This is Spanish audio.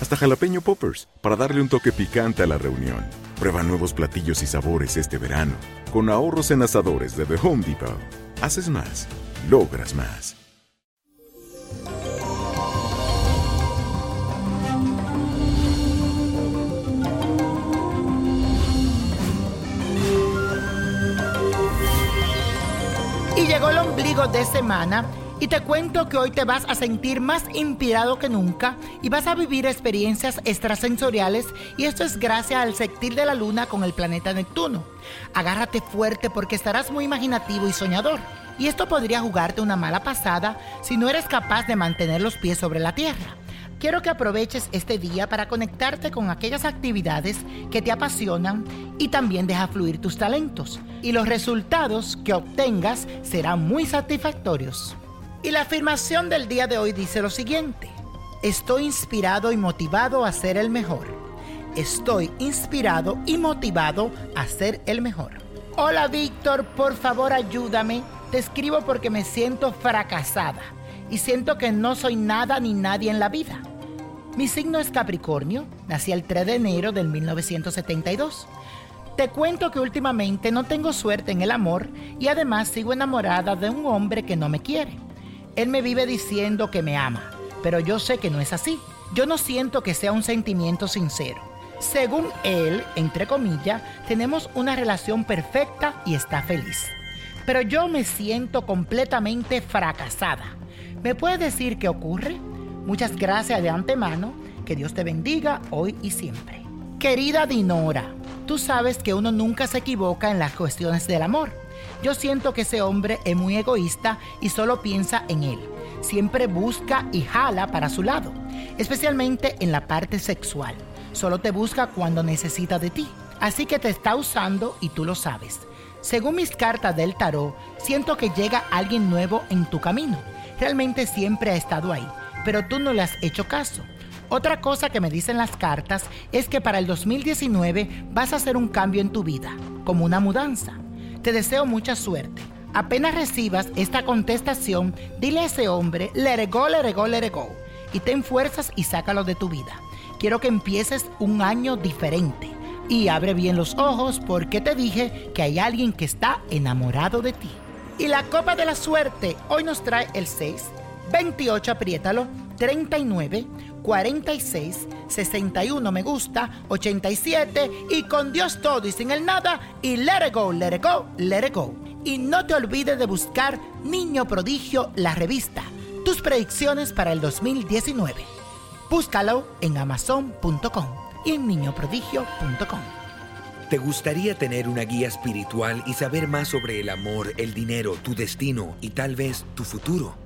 hasta jalapeño poppers, para darle un toque picante a la reunión. Prueba nuevos platillos y sabores este verano, con ahorros en asadores de The Home Depot. Haces más, logras más. Y llegó el ombligo de semana y te cuento que hoy te vas a sentir más inspirado que nunca y vas a vivir experiencias extrasensoriales y esto es gracias al sextil de la luna con el planeta Neptuno. Agárrate fuerte porque estarás muy imaginativo y soñador. Y esto podría jugarte una mala pasada si no eres capaz de mantener los pies sobre la tierra. Quiero que aproveches este día para conectarte con aquellas actividades que te apasionan y también deja fluir tus talentos. Y los resultados que obtengas serán muy satisfactorios. Y la afirmación del día de hoy dice lo siguiente. Estoy inspirado y motivado a ser el mejor. Estoy inspirado y motivado a ser el mejor. Hola Víctor, por favor ayúdame. Te escribo porque me siento fracasada y siento que no soy nada ni nadie en la vida. Mi signo es Capricornio, nací el 3 de enero del 1972. Te cuento que últimamente no tengo suerte en el amor y además sigo enamorada de un hombre que no me quiere. Él me vive diciendo que me ama, pero yo sé que no es así. Yo no siento que sea un sentimiento sincero. Según él, entre comillas, tenemos una relación perfecta y está feliz. Pero yo me siento completamente fracasada. ¿Me puedes decir qué ocurre? Muchas gracias de antemano. Que Dios te bendiga hoy y siempre. Querida Dinora, tú sabes que uno nunca se equivoca en las cuestiones del amor. Yo siento que ese hombre es muy egoísta y solo piensa en él. Siempre busca y jala para su lado, especialmente en la parte sexual. Solo te busca cuando necesita de ti. Así que te está usando y tú lo sabes. Según mis cartas del tarot, siento que llega alguien nuevo en tu camino. Realmente siempre ha estado ahí, pero tú no le has hecho caso. Otra cosa que me dicen las cartas es que para el 2019 vas a hacer un cambio en tu vida, como una mudanza. Te deseo mucha suerte. Apenas recibas esta contestación, dile a ese hombre, let it go, let it go. Y ten fuerzas y sácalo de tu vida. Quiero que empieces un año diferente. Y abre bien los ojos porque te dije que hay alguien que está enamorado de ti. Y la copa de la suerte hoy nos trae el 6, 28, apriétalo, 39, 46, 61 me gusta, 87 y con Dios todo y sin el nada y let it go, let it go, let it go. Y no te olvides de buscar Niño Prodigio, la revista, tus predicciones para el 2019. Búscalo en amazon.com y en niñoprodigio.com. ¿Te gustaría tener una guía espiritual y saber más sobre el amor, el dinero, tu destino y tal vez tu futuro?